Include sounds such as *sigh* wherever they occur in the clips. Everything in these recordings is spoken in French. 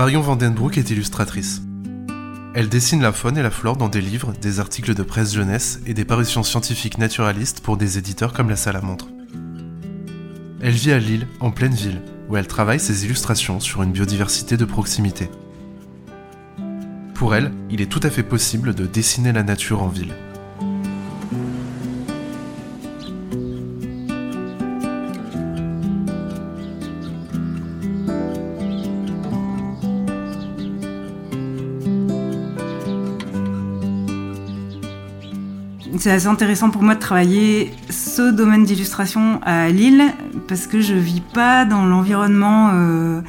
Marion Vandenbroek est illustratrice. Elle dessine la faune et la flore dans des livres, des articles de presse jeunesse et des parutions scientifiques naturalistes pour des éditeurs comme la Salamandre. Elle vit à Lille, en pleine ville, où elle travaille ses illustrations sur une biodiversité de proximité. Pour elle, il est tout à fait possible de dessiner la nature en ville. C'est assez intéressant pour moi de travailler ce domaine d'illustration à Lille parce que je vis pas dans l'environnement euh,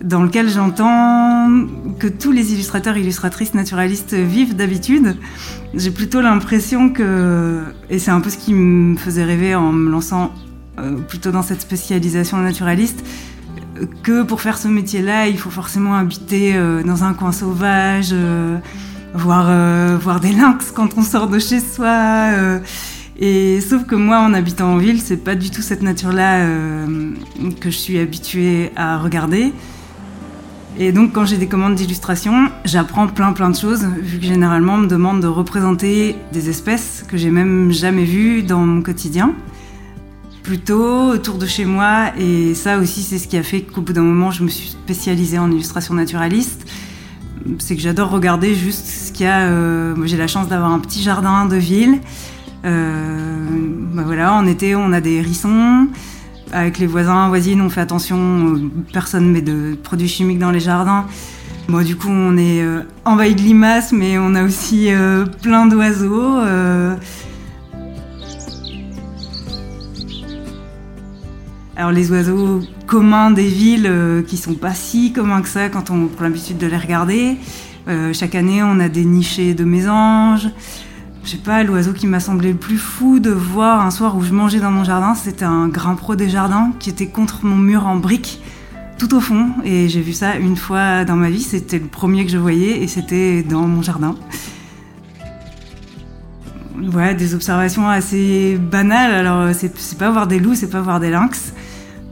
dans lequel j'entends que tous les illustrateurs illustratrices naturalistes vivent d'habitude. J'ai plutôt l'impression que, et c'est un peu ce qui me faisait rêver en me lançant euh, plutôt dans cette spécialisation naturaliste, que pour faire ce métier-là, il faut forcément habiter euh, dans un coin sauvage voir, euh, voir des lynx quand on sort de chez soi. Euh, et sauf que moi, en habitant en ville, c'est pas du tout cette nature-là euh, que je suis habituée à regarder. Et donc, quand j'ai des commandes d'illustration, j'apprends plein plein de choses, vu que généralement on me demande de représenter des espèces que j'ai même jamais vues dans mon quotidien. Plutôt autour de chez moi, et ça aussi, c'est ce qui a fait qu'au bout d'un moment, je me suis spécialisée en illustration naturaliste c'est que j'adore regarder juste ce qu'il y a. Euh, j'ai la chance d'avoir un petit jardin de ville. Euh, bah voilà, en été, on a des hérissons. Avec les voisins, voisines, on fait attention. Euh, personne met de produits chimiques dans les jardins. Moi, du coup, on est envahi de limaces, mais on a aussi plein d'oiseaux. Alors les oiseaux communs des villes euh, qui sont pas si communs que ça quand on prend l'habitude de les regarder. Euh, chaque année, on a des nichés de mésanges. Je sais pas, l'oiseau qui m'a semblé le plus fou de voir un soir où je mangeais dans mon jardin, c'était un pro des jardins qui était contre mon mur en briques tout au fond. Et j'ai vu ça une fois dans ma vie. C'était le premier que je voyais et c'était dans mon jardin. Ouais, des observations assez banales. Alors, c'est pas voir des loups, c'est pas voir des lynx.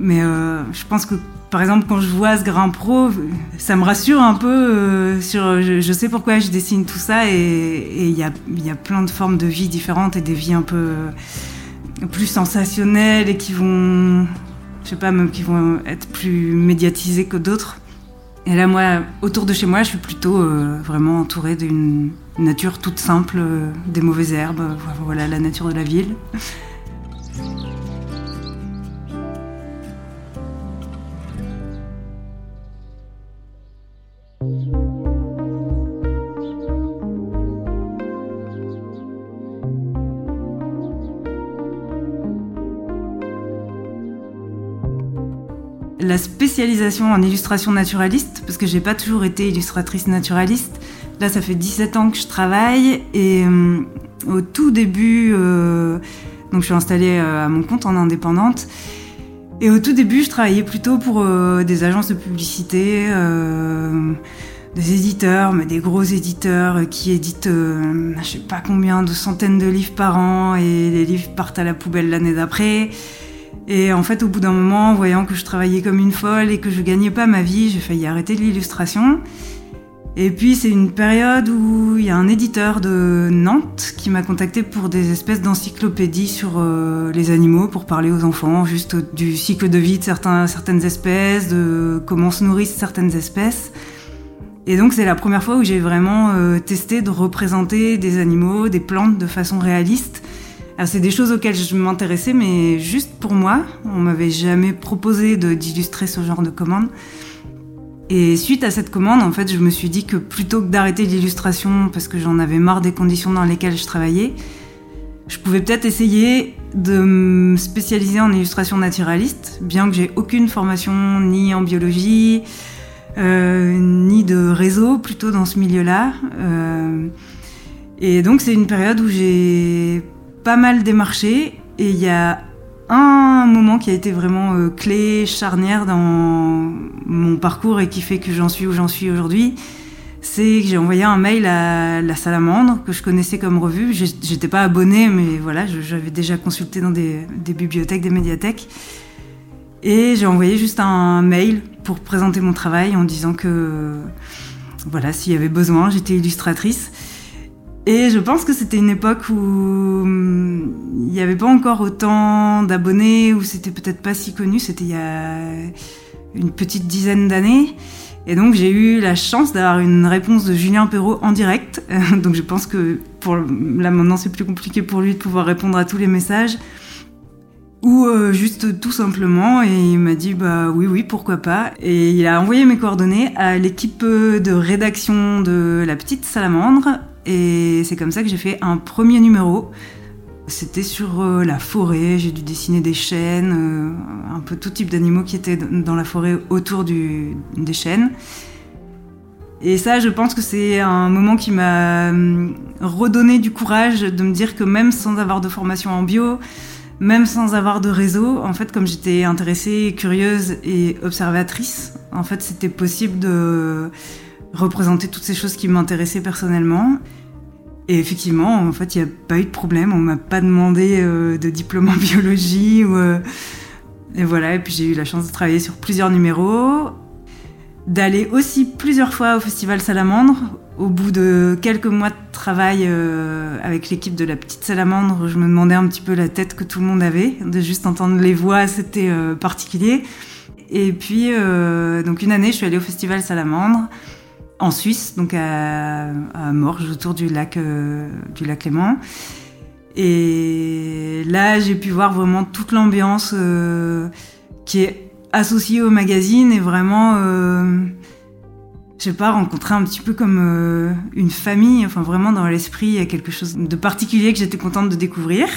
Mais euh, je pense que, par exemple, quand je vois ce grain pro, ça me rassure un peu euh, sur. Je, sais pourquoi je dessine tout ça et il y a, y a, plein de formes de vie différentes et des vies un peu euh, plus sensationnelles et qui vont. Je sais pas, même qui vont être plus médiatisées que d'autres. Et là, moi, autour de chez moi, je suis plutôt vraiment entourée d'une nature toute simple, des mauvaises herbes, voilà la nature de la ville. Spécialisation en illustration naturaliste, parce que j'ai pas toujours été illustratrice naturaliste. Là, ça fait 17 ans que je travaille et euh, au tout début, euh, donc je suis installée euh, à mon compte en indépendante. Et au tout début, je travaillais plutôt pour des agences de publicité, des éditeurs, mais des gros éditeurs qui éditent, je sais pas combien, de centaines de livres par an, et les livres partent à la poubelle l'année d'après. Et en fait, au bout d'un moment, voyant que je travaillais comme une folle et que je gagnais pas ma vie, j'ai failli arrêter l'illustration. Et puis c'est une période où il y a un éditeur de Nantes qui m'a contacté pour des espèces d'encyclopédies sur euh, les animaux, pour parler aux enfants juste du cycle de vie de certains, certaines espèces, de comment se nourrissent certaines espèces. Et donc c'est la première fois où j'ai vraiment euh, testé de représenter des animaux, des plantes de façon réaliste c'est des choses auxquelles je m'intéressais, mais juste pour moi. On m'avait jamais proposé d'illustrer ce genre de commande. Et suite à cette commande, en fait, je me suis dit que plutôt que d'arrêter l'illustration parce que j'en avais marre des conditions dans lesquelles je travaillais, je pouvais peut-être essayer de me spécialiser en illustration naturaliste, bien que j'ai aucune formation ni en biologie, euh, ni de réseau plutôt dans ce milieu-là. Euh, et donc c'est une période où j'ai pas mal démarché et il y a un moment qui a été vraiment euh, clé, charnière dans mon parcours et qui fait que j'en suis où j'en suis aujourd'hui. C'est que j'ai envoyé un mail à la Salamandre, que je connaissais comme revue. J'étais pas abonnée, mais voilà, j'avais déjà consulté dans des, des bibliothèques, des médiathèques. Et j'ai envoyé juste un mail pour présenter mon travail en disant que, voilà, s'il y avait besoin, j'étais illustratrice. Et je pense que c'était une époque où hum, il n'y avait pas encore autant d'abonnés, où c'était peut-être pas si connu, c'était il y a une petite dizaine d'années. Et donc j'ai eu la chance d'avoir une réponse de Julien Perrault en direct. *laughs* donc je pense que pour là maintenant c'est plus compliqué pour lui de pouvoir répondre à tous les messages. Ou euh, juste tout simplement, et il m'a dit bah oui oui pourquoi pas. Et il a envoyé mes coordonnées à l'équipe de rédaction de La Petite Salamandre et c'est comme ça que j'ai fait un premier numéro. C'était sur euh, la forêt, j'ai dû dessiner des chênes, euh, un peu tout type d'animaux qui étaient dans la forêt autour du, des chênes. Et ça, je pense que c'est un moment qui m'a hum, redonné du courage de me dire que même sans avoir de formation en bio, même sans avoir de réseau, en fait, comme j'étais intéressée, curieuse et observatrice, en fait, c'était possible de représenter toutes ces choses qui m'intéressaient personnellement. Et effectivement, en fait, il n'y a pas eu de problème. On m'a pas demandé euh, de diplôme en *laughs* biologie. Euh, et voilà, et puis j'ai eu la chance de travailler sur plusieurs numéros, d'aller aussi plusieurs fois au Festival Salamandre. Au bout de quelques mois de travail euh, avec l'équipe de la petite Salamandre, je me demandais un petit peu la tête que tout le monde avait. De juste entendre les voix, c'était particulier. Et puis, donc une année, je suis allée au Festival Salamandre en Suisse, donc à, Morges, autour du lac, euh, du lac Léman. Et là, j'ai pu voir vraiment toute l'ambiance euh, qui est associée au magazine et vraiment, euh, je sais pas, rencontrer un petit peu comme une famille. Enfin, vraiment dans l'esprit, il y a quelque chose de particulier que j'étais contente de découvrir.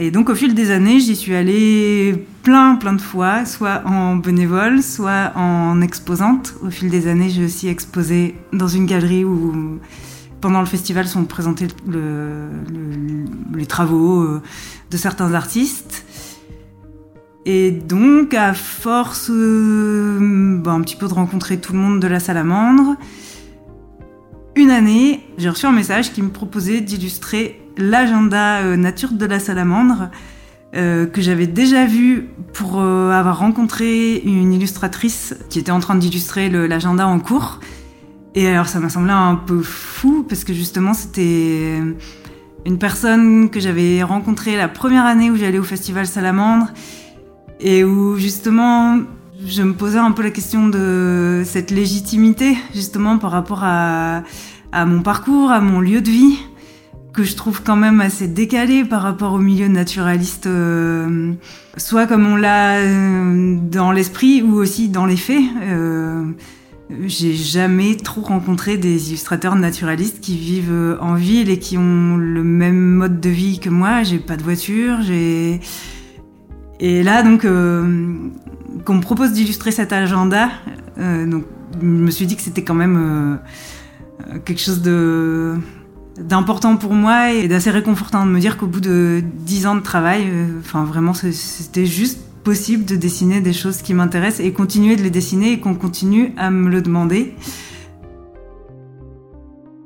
Et donc au fil des années, j'y suis allée plein, plein de fois, soit en bénévole, soit en exposante. Au fil des années, j'ai aussi exposé dans une galerie où pendant le festival sont présentés les travaux euh, de certains artistes. Et donc, à force euh, un petit peu de rencontrer tout le monde de la salamandre, une année, j'ai reçu un message qui me proposait d'illustrer l'agenda euh, nature de la salamandre euh, que j'avais déjà vu pour euh, avoir rencontré une illustratrice qui était en train d'illustrer l'agenda en cours. Et alors ça m'a semblé un peu fou parce que justement c'était une personne que j'avais rencontrée la première année où j'allais au festival Salamandre et où justement je me posais un peu la question de cette légitimité justement par rapport à, à mon parcours, à mon lieu de vie que je trouve quand même assez décalé par rapport au milieu naturaliste, euh, soit comme on l'a euh, dans l'esprit ou aussi dans les faits. Euh, j'ai jamais trop rencontré des illustrateurs naturalistes qui vivent en ville et qui ont le même mode de vie que moi. J'ai pas de voiture, j'ai et là donc qu'on me propose d'illustrer cet agenda, donc je me suis dit que c'était quand même quelque chose de d'important pour moi et d'assez réconfortant de me dire qu'au bout de dix ans de travail, euh, enfin vraiment c'était juste possible de dessiner des choses qui m'intéressent et continuer de les dessiner et qu'on continue à me le demander.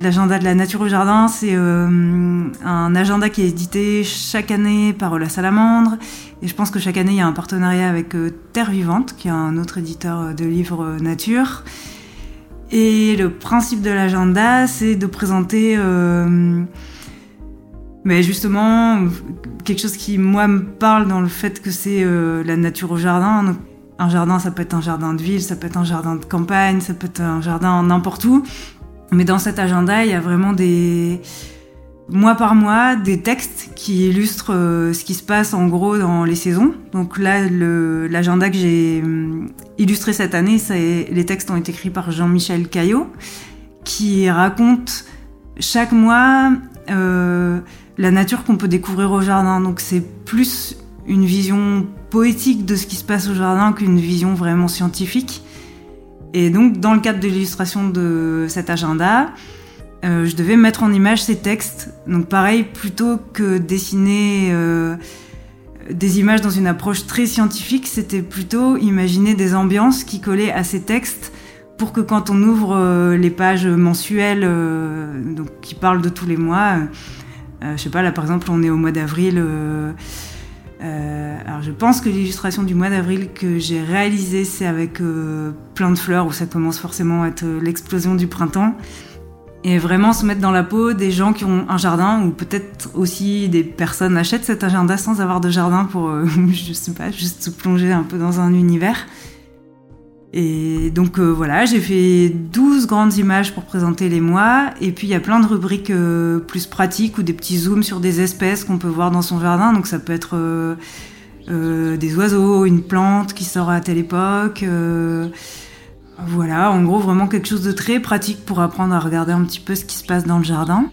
L'agenda de la nature au jardin, c'est euh, un agenda qui est édité chaque année par La Salamandre. Et je pense que chaque année, il y a un partenariat avec euh, Terre Vivante, qui est un autre éditeur de livres nature. Et le principe de l'agenda, c'est de présenter, euh, mais justement, quelque chose qui, moi, me parle dans le fait que c'est euh, la nature au jardin. un jardin, ça peut être un jardin de ville, ça peut être un jardin de campagne, ça peut être un jardin n'importe où. Mais dans cet agenda, il y a vraiment des, mois par mois des textes qui illustrent euh, ce qui se passe en gros dans les saisons. Donc là, l'agenda que j'ai hum, illustré cette année, les textes ont été écrits par Jean-Michel Caillot, qui raconte chaque mois euh, la nature qu'on peut découvrir au jardin. Donc c'est plus une vision poétique de ce qui se passe au jardin qu'une vision vraiment scientifique. Et donc dans le cadre de l'illustration de cet agenda, euh, je devais mettre en image ces textes. Donc pareil, plutôt que dessiner euh, des images dans une approche très scientifique, c'était plutôt imaginer des ambiances qui collaient à ces textes pour que quand on ouvre euh, les pages mensuelles, donc qui parlent de tous les mois, je sais pas, là par exemple on est au mois d'avril. alors je pense que l'illustration du mois d'avril que j'ai réalisée, c'est avec plein de fleurs où ça commence forcément à être l'explosion du printemps et vraiment se mettre dans la peau des gens qui ont un jardin ou peut-être aussi des personnes achètent cet agenda sans avoir de jardin pour, euh, *laughs* je sais pas, juste se plonger un peu dans un univers. Et donc euh, voilà, j'ai fait 12 grandes images pour présenter les mois et puis il y a plein de rubriques euh, plus pratiques ou des petits zooms sur des espèces qu'on peut voir dans son jardin. Donc ça peut être des oiseaux, une plante qui sort à telle époque voilà, en gros, vraiment quelque chose de très pratique pour apprendre à regarder un petit peu ce qui se passe dans le jardin.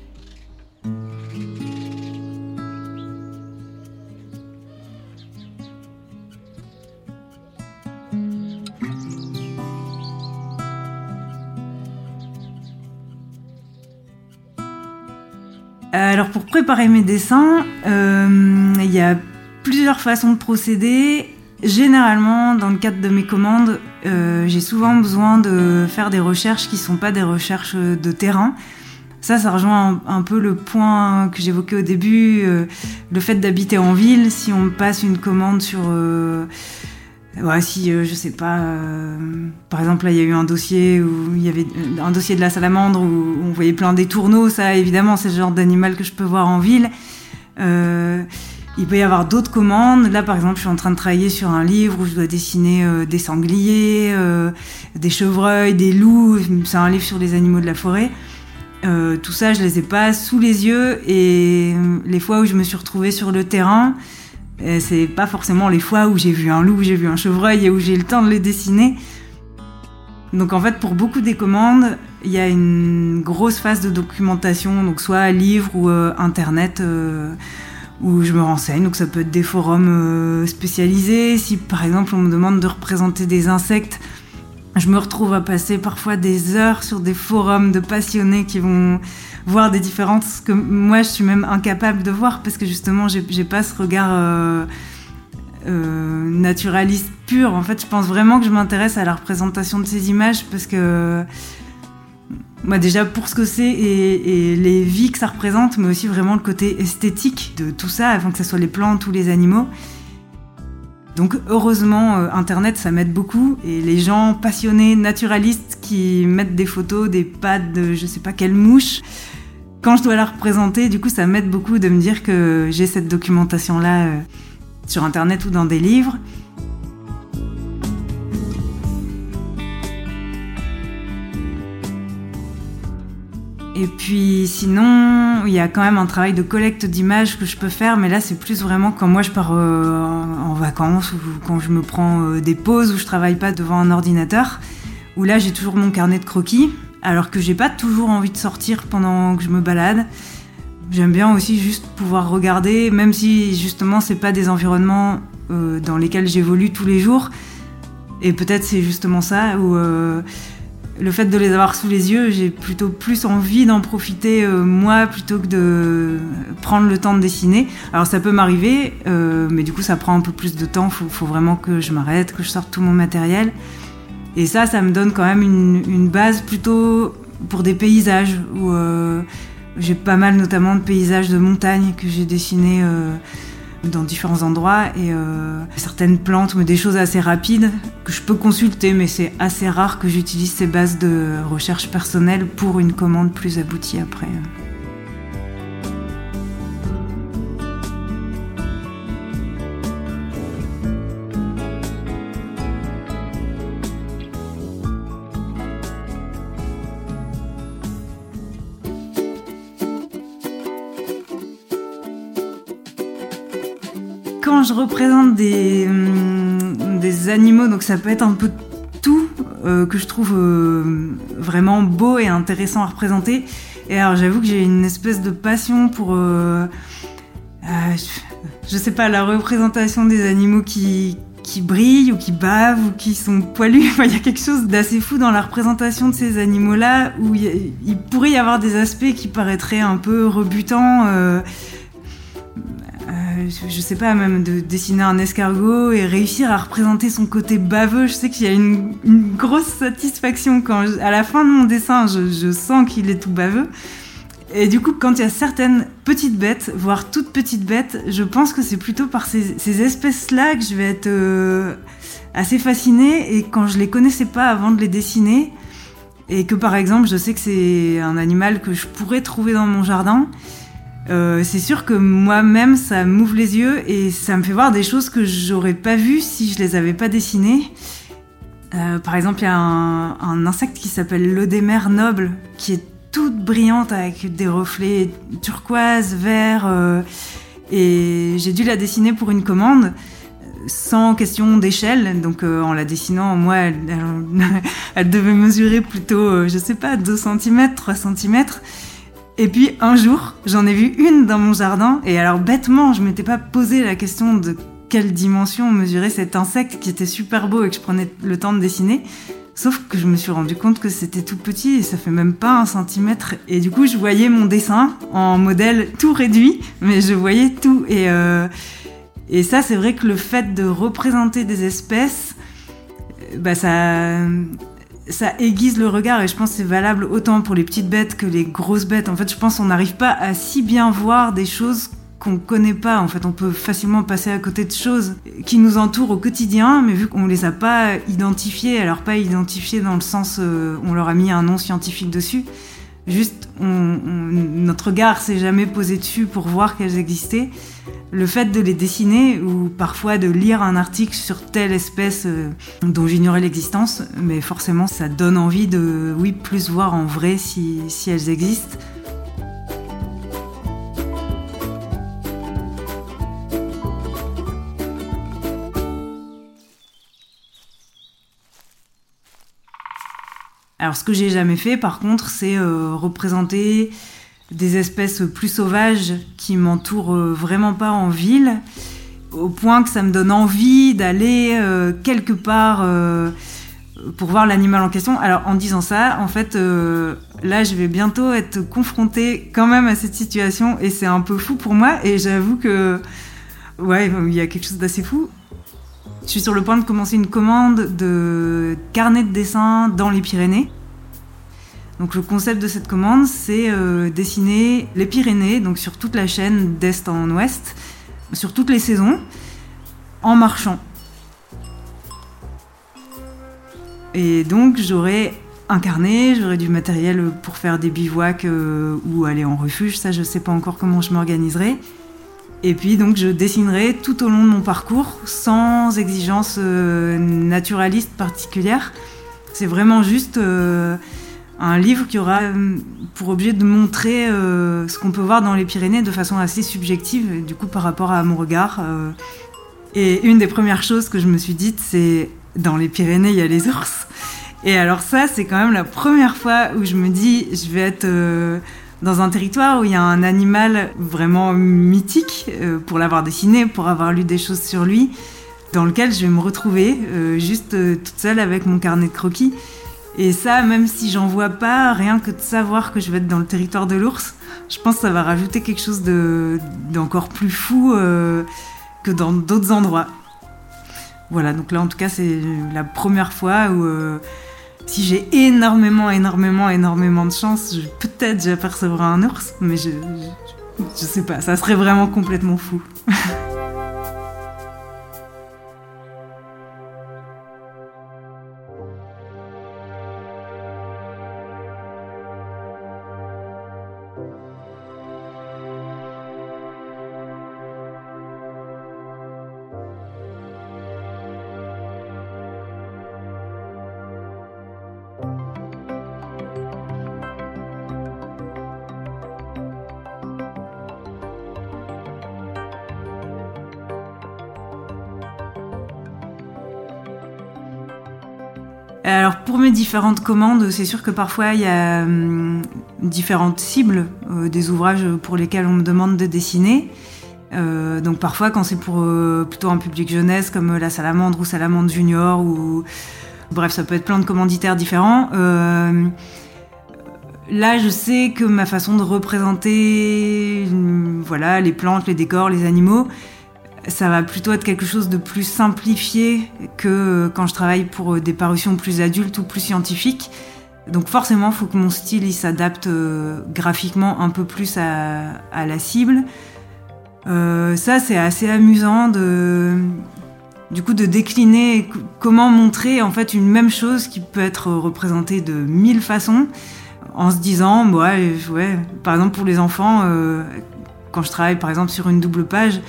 Alors pour préparer mes dessins, euh, il y a plusieurs façons de procéder. Généralement, dans le cadre de mes commandes, euh, j'ai souvent besoin de faire des recherches qui ne sont pas des recherches de terrain. Ça, ça rejoint un, peu le point que j'évoquais au début, euh, le fait d'habiter en ville. Si on passe une commande sur, euh, ouais, si je sais pas, par exemple là, il y a eu un dossier où il y avait un dossier de la salamandre où on voyait plein des tourneaux. Ça, évidemment, c'est le genre d'animal que je peux voir en ville. Il peut y avoir d'autres commandes. Là, par exemple, je suis en train de travailler sur un livre où je dois dessiner euh, des sangliers, euh, des chevreuils, des loups. C'est un livre sur les animaux de la forêt. Euh, tout ça, je les ai pas sous les yeux. Et les fois où je me suis retrouvée sur le terrain, c'est pas forcément les fois où j'ai vu un loup, j'ai vu un chevreuil et où j'ai le temps de les dessiner. Donc en fait, pour beaucoup des commandes, il y a une grosse phase de documentation, donc soit livre ou internet où je me renseigne. Donc ça peut être des forums euh, spécialisés. Si par exemple on me demande de représenter des insectes, je me retrouve à passer parfois des heures sur des forums de passionnés qui vont voir des différences que moi je suis même incapable de voir parce que justement j'ai pas ce regard euh, euh, naturaliste pur. En fait, je pense vraiment que je m'intéresse à la représentation de ces images parce que moi déjà pour ce que c'est et, les vies que ça représente, mais aussi vraiment le côté esthétique de tout ça, avant que ce soit les plantes ou les animaux. Donc heureusement, euh, Internet, ça m'aide beaucoup. Et les gens passionnés, naturalistes, qui mettent des photos des pattes de je sais pas quelle mouche, quand je dois la représenter, du coup, ça m'aide beaucoup de me dire que j'ai cette documentation-là euh, sur Internet ou dans des livres. Et puis sinon, il y a quand même un travail de collecte d'images que je peux faire, mais là c'est plus vraiment quand moi je pars euh, en vacances ou quand je me prends euh, des pauses où je travaille pas devant un ordinateur, où là j'ai toujours mon carnet de croquis, alors que j'ai pas toujours envie de sortir pendant que je me balade. J'aime bien aussi juste pouvoir regarder, même si justement c'est pas des environnements euh, dans lesquels j'évolue tous les jours. Et peut-être c'est justement ça où le fait de les avoir sous les yeux, j'ai plutôt plus envie d'en profiter euh, moi plutôt que de prendre le temps de dessiner. Alors ça peut m'arriver, euh, mais du coup ça prend un peu plus de temps. Il faut, vraiment que je m'arrête, que je sorte tout mon matériel. Et ça, ça me donne quand même une, base plutôt pour des paysages où euh, j'ai pas mal notamment de paysages de montagne que j'ai dessinés dans différents endroits et euh, certaines plantes, mais des choses assez rapides que je peux consulter, mais c'est assez rare que j'utilise ces bases de recherche personnelle pour une commande plus aboutie après. Quand je représente des, hum, des animaux, donc ça peut être un peu tout euh, que je trouve euh, vraiment beau et intéressant à représenter. Et alors j'avoue que j'ai une espèce de passion pour, euh, je sais pas, la représentation des animaux qui, qui brillent ou qui bavent ou qui sont poilus. *laughs* il y a quelque chose d'assez fou dans la représentation de ces animaux-là où il, pourrait y avoir des aspects qui paraîtraient un peu rebutants. Je sais pas, même de dessiner un escargot et réussir à représenter son côté baveux. Je sais qu'il y a une, grosse satisfaction quand, à la fin de mon dessin, je sens qu'il est tout baveux. Et du coup, quand il y a certaines petites bêtes, voire toutes petites bêtes, je pense que c'est plutôt par ces, espèces-là que je vais être euh, assez fascinée. Et quand je les connaissais pas avant de les dessiner, et que par exemple, je sais que c'est un animal que je pourrais trouver dans mon jardin, euh, c'est sûr que moi-même, ça m'ouvre les yeux et ça me fait voir des choses que j'aurais pas vues si je les avais pas dessinées. Euh, par exemple, il y a un, insecte qui s'appelle l'odémer noble, qui est toute brillante avec des reflets turquoise, vert. Euh, et j'ai dû la dessiner pour une commande sans question d'échelle. Donc en la dessinant, moi, *laughs* elle, devait mesurer plutôt, euh, je sais pas, 2 cm, 3 cm. Et puis un jour, j'en ai vu une dans mon jardin. Et alors bêtement, je m'étais pas posé la question de quelle dimension mesurait cet insecte qui était super beau et que je prenais le temps de dessiner. Sauf que je me suis rendu compte que c'était tout petit et ça fait même pas un centimètre. Et du coup, je voyais mon dessin en modèle tout réduit, mais je voyais tout. Et, euh, et ça, c'est vrai que le fait de représenter des espèces, bah ça, ça aiguise le regard et je pense que c'est valable autant pour les petites bêtes que les grosses bêtes. En fait, je pense qu'on n'arrive pas à si bien voir des choses qu'on connaît pas. En fait, on peut facilement passer à côté de choses qui nous entourent au quotidien, mais vu qu'on les a pas identifiées, alors pas identifiées dans le sens euh, on leur a mis un nom scientifique dessus, juste notre regard s'est jamais posé dessus pour voir qu'elles existaient. Le fait de les dessiner ou parfois de lire un article sur telle espèce euh, dont j'ignorais l'existence, mais forcément ça donne envie de, oui, plus voir en vrai si, si elles existent. Alors ce que j'ai jamais fait par contre, c'est euh, représenter des espèces plus sauvages qui m'entourent euh, vraiment pas en ville, au point que ça me donne envie d'aller euh, quelque part pour voir l'animal en question. Alors en disant ça, en fait, là je vais bientôt être confrontée quand même à cette situation et c'est un peu fou pour moi et j'avoue que ouais, il y a quelque chose d'assez fou. Je suis sur le point de commencer une commande de carnet de dessin dans les Pyrénées. Donc le concept de cette commande, c'est euh, dessiner les Pyrénées, donc sur toute la chaîne d'est en ouest, sur toutes les saisons, en marchant. Et donc j'aurai un carnet, j'aurai du matériel pour faire des bivouacs euh, ou aller en refuge, ça je sais pas encore comment je m'organiserai. Et puis donc je dessinerai tout au long de mon parcours sans exigence euh, naturaliste particulière. C'est vraiment juste euh, un livre qui aura euh, pour objet de montrer ce qu'on peut voir dans les Pyrénées de façon assez subjective, du coup par rapport à mon regard. Et une des premières choses que je me suis dites, c'est dans les Pyrénées, il y a les ours. Et alors ça, c'est quand même la première fois où je me dis, je vais être dans un territoire où il y a un animal vraiment mythique, euh, pour l'avoir dessiné, pour avoir lu des choses sur lui, dans lequel je vais me retrouver euh, juste euh, toute seule avec mon carnet de croquis. Et ça, même si j'en vois pas, rien que de savoir que je vais être dans le territoire de l'ours, je pense que ça va rajouter quelque chose d'encore plus fou que dans d'autres endroits. Voilà, donc là en tout cas c'est la première fois où si j'ai énormément, énormément, énormément de chance, peut-être j'apercevrai un ours, mais je, je, sais pas, ça serait vraiment complètement fou. *laughs* Différentes commandes, c'est sûr que parfois il y a hum, différentes cibles euh, des ouvrages pour lesquels on me demande de dessiner. Euh, donc parfois quand c'est pour euh, plutôt un public jeunesse comme La Salamandre ou Salamandre Junior ou bref ça peut être plein de commanditaires différents. là je sais que ma façon de représenter hum, voilà les plantes, les décors, les animaux, ça va plutôt être quelque chose de plus simplifié que quand je travaille pour euh, des parutions plus adultes ou plus scientifiques. Donc forcément, il faut que mon style s'adapte euh, graphiquement un peu plus à, la cible. Euh, ça, c'est assez amusant de, du coup, de décliner comment montrer en fait une même chose qui peut être représentée de mille façons, en se disant, ouais, ouais par exemple pour les enfants, quand je travaille par exemple sur une double page,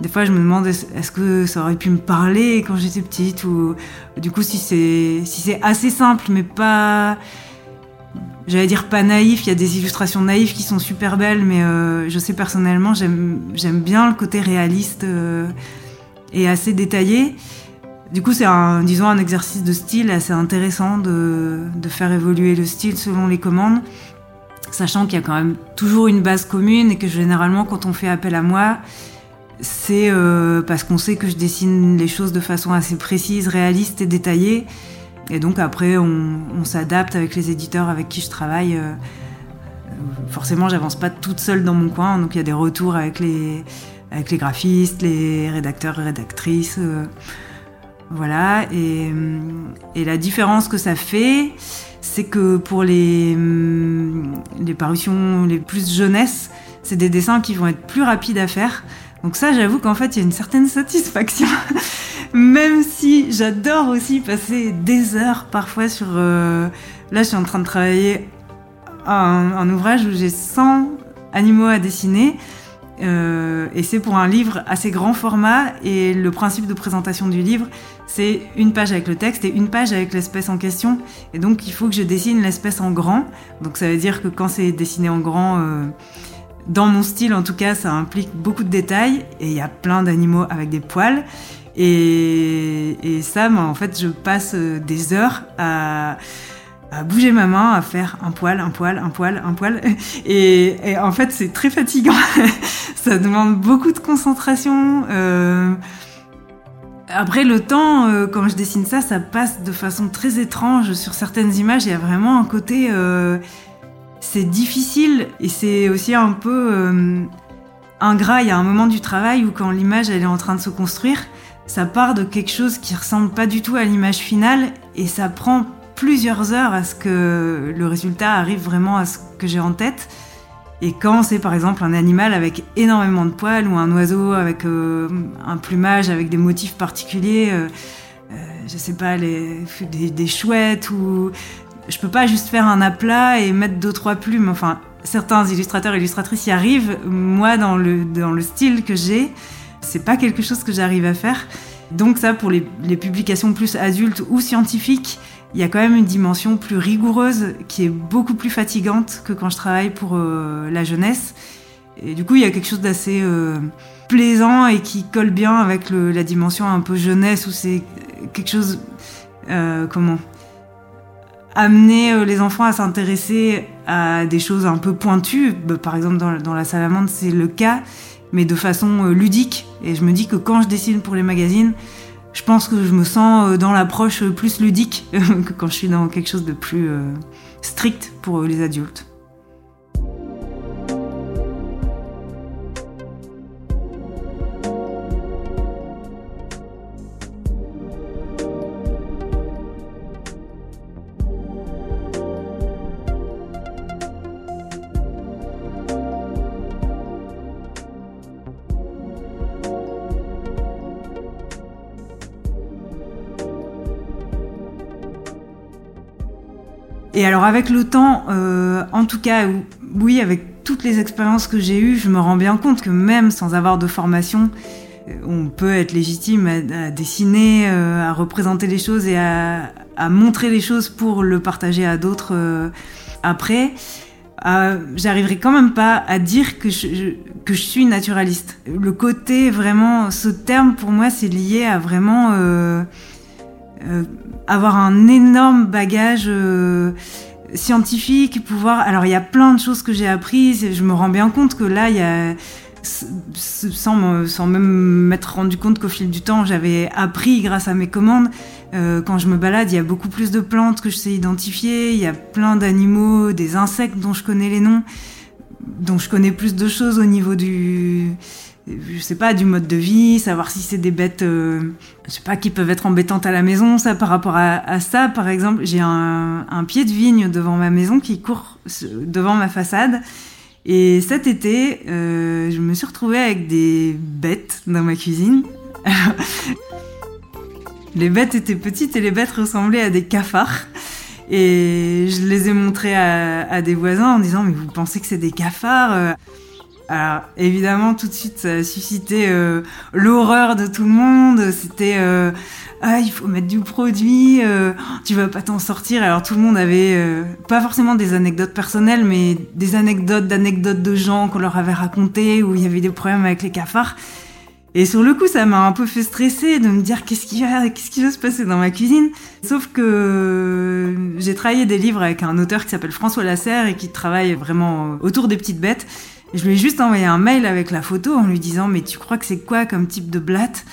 des fois, je me demande est-ce que ça aurait pu me parler quand j'étais petite ou du coup si c'est si c'est assez simple mais pas j'allais dire pas naïf, il y a des illustrations naïves qui sont super belles mais euh, je sais personnellement j'aime bien le côté réaliste euh, et assez détaillé. Du coup, c'est un disons un exercice de style assez intéressant de de faire évoluer le style selon les commandes sachant qu'il y a quand même toujours une base commune et que généralement quand on fait appel à moi, c'est euh, parce qu'on sait que je dessine les choses de façon assez précise, réaliste et détaillée. Et donc après, on, s'adapte avec les éditeurs avec qui je travaille. Euh, forcément, j'avance pas toute seule dans mon coin, donc il y a des retours avec les, graphistes, les rédacteurs rédactrices. Euh, voilà. Et, et, la différence que ça fait, c'est que pour les, les parutions les plus jeunesse, c'est des dessins qui vont être plus rapides à faire. Donc ça, j'avoue qu'en fait, il y a une certaine satisfaction. *laughs* Même si j'adore aussi passer des heures parfois sur... Euh, là, je suis en train de travailler un, ouvrage où j'ai 100 animaux à dessiner. Euh, et c'est pour un livre assez grand format. Et le principe de présentation du livre, c'est une page avec le texte et une page avec l'espèce en question. Et donc, il faut que je dessine l'espèce en grand. Donc, ça veut dire que quand c'est dessiné en grand... Euh, dans mon style, en tout cas, ça implique beaucoup de détails et il y a plein d'animaux avec des poils. Et, ça, en fait, je passe euh, des heures à, bouger ma main, à faire un poil, un poil, un poil, un poil. *laughs* Et, en fait, c'est très fatigant. *laughs* ça demande beaucoup de concentration. Euh, après, le temps, euh, quand je dessine ça, ça passe de façon très étrange. Sur certaines images, il y a vraiment un côté c'est difficile et c'est aussi un peu euh, ingrat. Il y a un moment du travail où quand l'image elle est en train de se construire, ça part de quelque chose qui ressemble pas du tout à l'image finale et ça prend plusieurs heures à ce que le résultat arrive vraiment à ce que j'ai en tête. Et quand c'est par exemple un animal avec énormément de poils ou un oiseau avec euh, un plumage avec des motifs particuliers, euh, je sais pas, les, des, chouettes ou je peux pas juste faire un aplat et mettre deux trois plumes. Enfin, certains illustrateurs et illustratrices y arrivent. Moi, dans le dans le style que j'ai, c'est pas quelque chose que j'arrive à faire. Donc ça, pour les, publications plus adultes ou scientifiques, il y a quand même une dimension plus rigoureuse qui est beaucoup plus fatigante que quand je travaille pour euh, la jeunesse. Et du coup, il y a quelque chose d'assez euh, plaisant et qui colle bien avec la dimension un peu jeunesse où c'est quelque chose euh, comment? Amener euh, les enfants à s'intéresser à des choses un peu pointues. Bah, par exemple, dans, la salamandre, c'est le cas, mais de façon euh, ludique. Et je me dis que quand je dessine pour les magazines, je pense que je me sens euh, dans l'approche plus ludique *laughs* que quand je suis dans quelque chose de plus strict pour les adultes. Et alors avec le temps, euh, en tout cas, oui, avec toutes les expériences que j'ai eues, je me rends bien compte que même sans avoir de formation, euh, on peut être légitime à, dessiner, euh, à représenter les choses et à, montrer les choses pour le partager à d'autres après. J'arriverai quand même pas à dire que je, que je suis naturaliste. Le côté vraiment, ce terme pour moi, c'est lié à vraiment avoir un énorme bagage scientifique, pouvoir. Alors il y a plein de choses que j'ai apprises. Je me rends bien compte que là il y a sans, sans même m'être rendu compte qu'au fil du temps, j'avais appris grâce à mes commandes. Euh, quand je me balade, il y a beaucoup plus de plantes que je sais identifier. Il y a plein d'animaux, des insectes dont je connais les noms, dont je connais plus de choses au niveau du, je sais pas, du mode de vie, savoir si c'est des bêtes, euh, je sais pas, qui peuvent être embêtantes à la maison. Ça, par rapport à, ça, par exemple, j'ai un, pied de vigne devant ma maison qui court devant ma façade. Et cet été, euh, je me suis retrouvée avec des bêtes dans ma cuisine. *laughs* les bêtes étaient petites et les bêtes ressemblaient à des cafards. Et je les ai montrées à, des voisins en disant mais vous pensez que c'est des cafards euh? Alors évidemment tout de suite ça a suscité euh, l'horreur de tout le monde. C'était ah il faut mettre du produit, euh, tu vas pas t'en sortir. Alors tout le monde avait euh, pas forcément des anecdotes personnelles, mais des anecdotes d'anecdotes de gens qu'on leur avait racontées où il y avait des problèmes avec les cafards. Et sur le coup, ça m'a un peu fait stresser de me dire qu'est-ce qui va, qu'est-ce qui va se passer dans ma cuisine? Sauf que j'ai travaillé des livres avec un auteur qui s'appelle François Lasserre et qui travaille vraiment autour des petites bêtes. Je lui ai juste envoyé un mail avec la photo en lui disant mais tu crois que c'est quoi comme type de blatte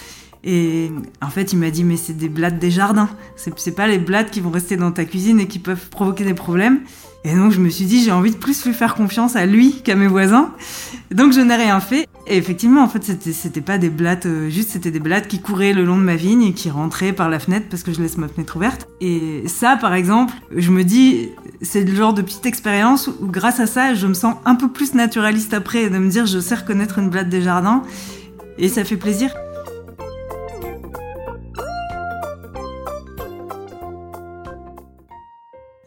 et en fait, il m'a dit, mais c'est des blattes des jardins. C'est pas les blattes qui vont rester dans ta cuisine et qui peuvent provoquer des problèmes. Et donc, je me suis dit, j'ai envie de plus lui faire confiance à lui qu'à mes voisins. Donc, je n'ai rien fait. Et effectivement, en fait, c'était pas des blattes, euh, juste c'était des blattes qui couraient le long de ma vigne et qui rentraient par la fenêtre parce que je laisse ma fenêtre ouverte. Et ça, par exemple, je me dis, c'est le genre de petite expérience où, grâce à ça, je me sens un peu plus naturaliste après de me dire, je sais reconnaître une blatte des jardins. Et ça fait plaisir.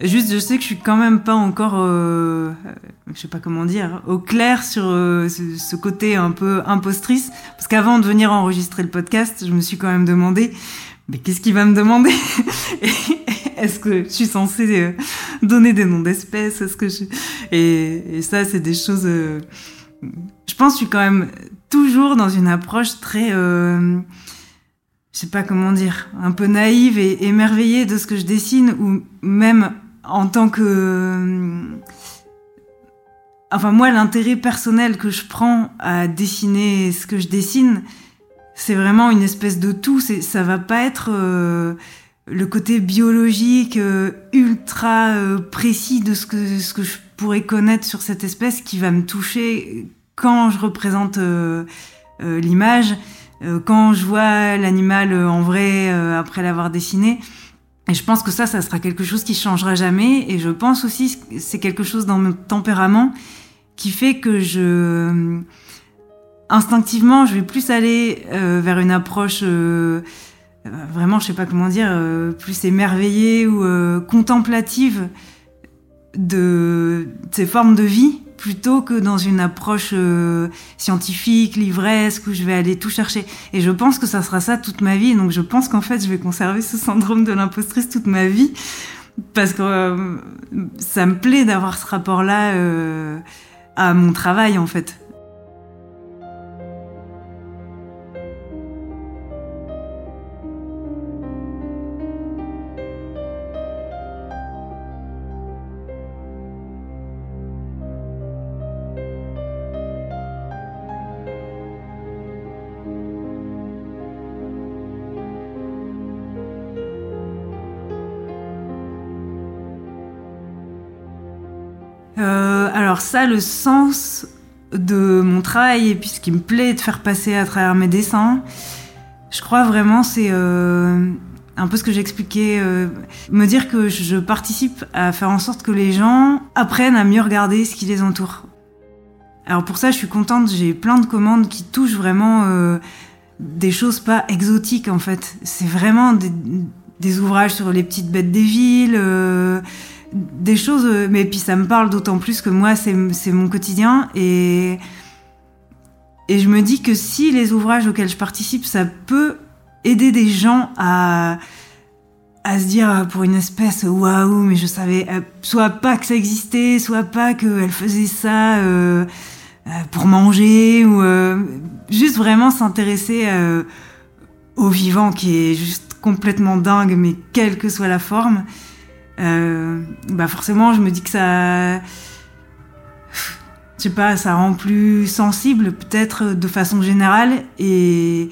Juste, je sais que je suis quand même pas encore, euh, je sais pas comment dire, au clair sur euh, ce, côté un peu impostrice. Parce qu'avant de venir enregistrer le podcast, je me suis quand même demandé, mais qu'est-ce qu'il va me demander *laughs* Est-ce que je suis censée euh, donner des noms d'espèces? Est-ce que je... et, et ça, c'est des choses. Euh, je pense que je suis quand même toujours dans une approche très je sais pas comment dire, un peu naïve et émerveillée de ce que je dessine, ou même en tant que... Euh, enfin, moi, l'intérêt personnel que je prends à dessiner ce que je dessine, c'est vraiment une espèce de tout. Ça va pas être euh, le côté biologique euh, ultra précis de ce que, ce que je pourrais connaître sur cette espèce qui va me toucher quand je représente l'image, quand je vois l'animal en vrai après l'avoir dessiné. Et je pense que ça, ça sera quelque chose qui changera jamais. Et je pense aussi que c'est quelque chose dans mon tempérament qui fait que je instinctivement, je vais plus aller euh, vers une approche euh, vraiment, je sais pas comment dire, euh, plus émerveillée ou contemplative de ces formes de vie plutôt que dans une approche euh, scientifique, livresque, où je vais aller tout chercher. Et je pense que ça sera ça toute ma vie. Donc je pense qu'en fait, je vais conserver ce syndrome de l'impostrice toute ma vie. Parce que euh, ça me plaît d'avoir ce rapport-là euh, à mon travail, en fait. Ça, le sens de mon travail et puis ce qui me plaît de faire passer à travers mes dessins, je crois vraiment c'est euh, un peu ce que j'expliquais, euh, me dire que je participe à faire en sorte que les gens apprennent à mieux regarder ce qui les entoure. Alors pour ça, je suis contente, j'ai plein de commandes qui touchent vraiment euh, des choses pas exotiques en fait. C'est vraiment des, ouvrages sur les petites bêtes des villes des choses, euh, mais puis ça me parle d'autant plus que moi, c'est mon quotidien. Et, et je me dis que si les ouvrages auxquels je participe, ça peut aider des gens à, à se dire euh, pour une espèce, waouh, mais je savais euh, soit pas que ça existait, soit pas qu'elle faisait ça pour manger, ou juste vraiment s'intéresser au vivant qui est juste complètement dingue, mais quelle que soit la forme, euh, bah forcément, je me dis que ça, je sais pas, ça rend plus sensible peut-être de façon générale et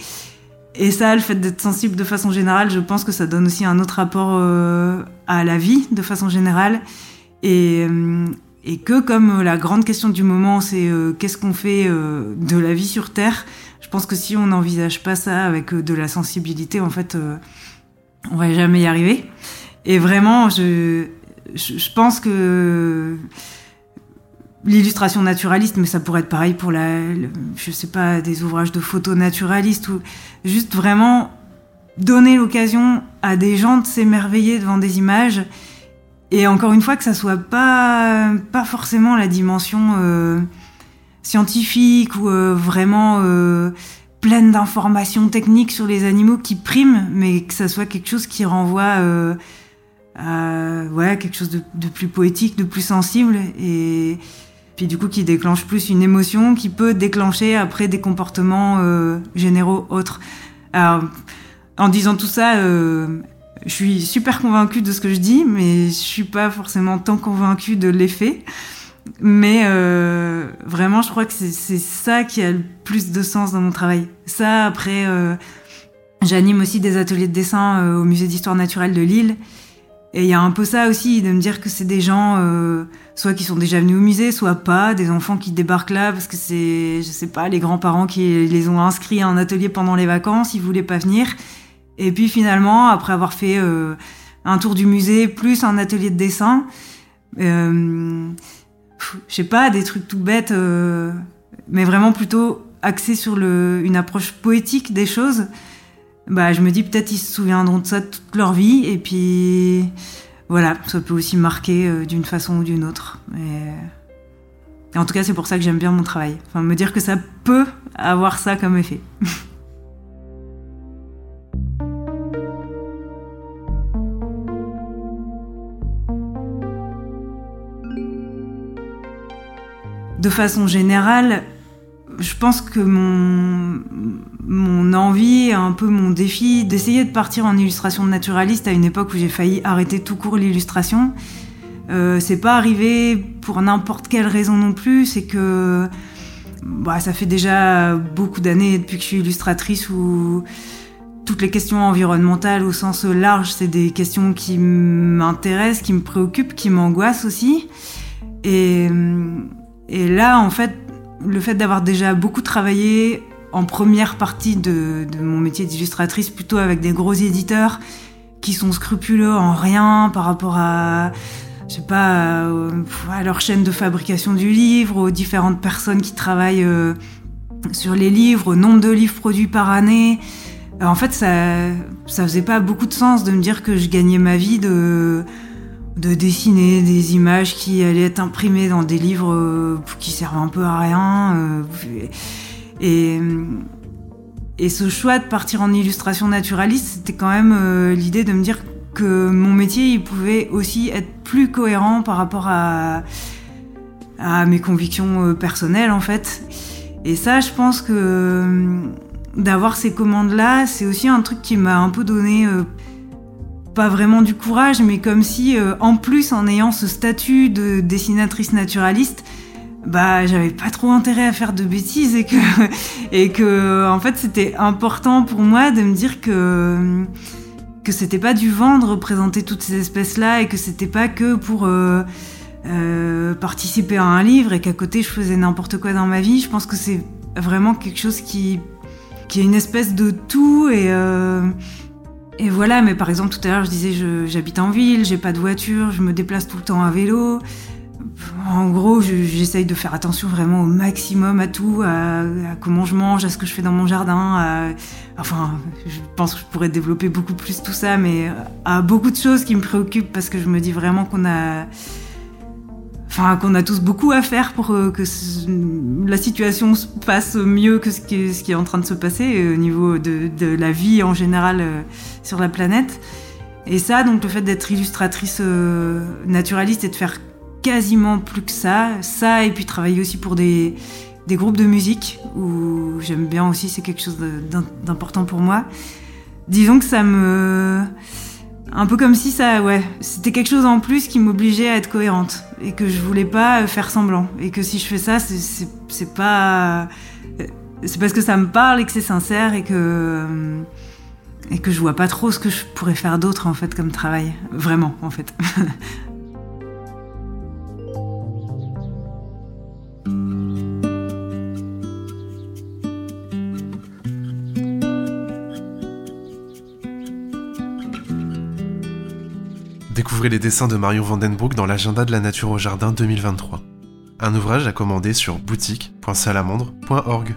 et ça, le fait d'être sensible de façon générale, je pense que ça donne aussi un autre rapport euh, à la vie de façon générale et euh, que comme la grande question du moment, c'est qu'est-ce qu'on fait de la vie sur Terre, je pense que si on n'envisage pas ça avec de la sensibilité, en fait, on va jamais y arriver. Et vraiment, je, je, pense que l'illustration naturaliste, mais ça pourrait être pareil pour la, je sais pas, des ouvrages de photos naturalistes ou juste vraiment donner l'occasion à des gens de s'émerveiller devant des images. Et encore une fois, que ça soit pas, pas forcément la dimension euh, scientifique ou euh, vraiment euh, pleine d'informations techniques sur les animaux qui priment, mais que ça soit quelque chose qui renvoie euh, ouais, quelque chose de, de, plus poétique, de plus sensible, et puis du coup qui déclenche plus une émotion, qui peut déclencher après des comportements euh, généraux autres. Alors, en disant tout ça, euh, je suis super convaincue de ce que je dis, mais je suis pas forcément tant convaincue de l'effet. Mais euh, vraiment, je crois que c'est ça qui a le plus de sens dans mon travail. Ça, après, euh, j'anime aussi des ateliers de dessin euh, au musée d'histoire naturelle de Lille. Et il y a un peu ça aussi, de me dire que c'est des gens, euh, soit qui sont déjà venus au musée, soit pas, des enfants qui débarquent là parce que c'est, je sais pas, les grands-parents qui les ont inscrits à un atelier pendant les vacances, ils voulaient pas venir. Et puis finalement, après avoir fait euh, un tour du musée plus un atelier de dessin, euh, je sais pas, des trucs tout bêtes, euh, mais vraiment plutôt axés sur le, une approche poétique des choses bah, je me dis peut-être ils se souviendront de ça toute leur vie et puis voilà, ça peut aussi marquer euh, d'une façon ou d'une autre. En tout cas, c'est pour ça que j'aime bien mon travail. Enfin, me dire que ça peut avoir ça comme effet. *laughs* de façon générale, je pense que mon, mon envie, un peu mon défi, d'essayer de partir en illustration naturaliste à une époque où j'ai failli arrêter tout court l'illustration, euh, c'est pas arrivé pour n'importe quelle raison non plus, c'est que bah, ça fait déjà beaucoup d'années depuis que je suis illustratrice où toutes les questions environnementales au sens large, c'est des questions qui m'intéressent, qui me préoccupent, qui m'angoissent aussi. Et, et là, en fait, le fait d'avoir déjà beaucoup travaillé en première partie de, mon métier d'illustratrice, plutôt avec des gros éditeurs qui sont scrupuleux en rien par rapport à, je sais pas, à leur chaîne de fabrication du livre, aux différentes personnes qui travaillent euh, sur les livres, au nombre de livres produits par année. En fait, ça, ça faisait pas beaucoup de sens de me dire que je gagnais ma vie de de dessiner des images qui allaient être imprimées dans des livres euh, qui servent un peu à rien. Euh, et, ce choix de partir en illustration naturaliste, c'était quand même euh, l'idée de me dire que mon métier, il pouvait aussi être plus cohérent par rapport à, mes convictions personnelles, en fait. Et ça, je pense que d'avoir ces commandes-là, c'est aussi un truc qui m'a un peu donné pas vraiment du courage, mais comme si, euh, en plus, en ayant ce statut de dessinatrice naturaliste, bah j'avais pas trop intérêt à faire de bêtises et que *laughs* et que en fait c'était important pour moi de me dire que que c'était pas du vent de représenter toutes ces espèces là et que c'était pas que pour euh, euh, participer à un livre et qu'à côté je faisais n'importe quoi dans ma vie je pense que c'est vraiment quelque chose qui qui est une espèce de tout et et voilà, mais par exemple, tout à l'heure, je disais, j'habite en ville, j'ai pas de voiture, je me déplace tout le temps à vélo. En gros, j'essaye de faire attention vraiment au maximum à tout, à, comment je mange, à ce que je fais dans mon jardin. enfin, je pense que je pourrais développer beaucoup plus tout ça, mais à beaucoup de choses qui me préoccupent parce que je me dis vraiment qu'on a enfin qu'on a tous beaucoup à faire pour euh, que la situation se passe mieux que ce qui, est, en train de se passer euh, au niveau de, de, la vie en général euh, sur la planète. Et ça, donc le fait d'être illustratrice naturaliste et de faire quasiment plus que ça, ça et puis travailler aussi pour des, groupes de musique où j'aime bien aussi, c'est quelque chose d'important pour moi. disons que ça me un peu comme si ça, ouais, c'était quelque chose en plus qui m'obligeait à être cohérente et que je voulais pas faire semblant et que si je fais ça, c'est pas, c'est parce que ça me parle et que c'est sincère et que et que je vois pas trop ce que je pourrais faire d'autre en fait comme travail, vraiment en fait. *laughs* Découvrez les dessins de Marion Vandenbroek dans l'agenda de la nature au jardin 2023. Un ouvrage à commander sur boutique.salamandre.org.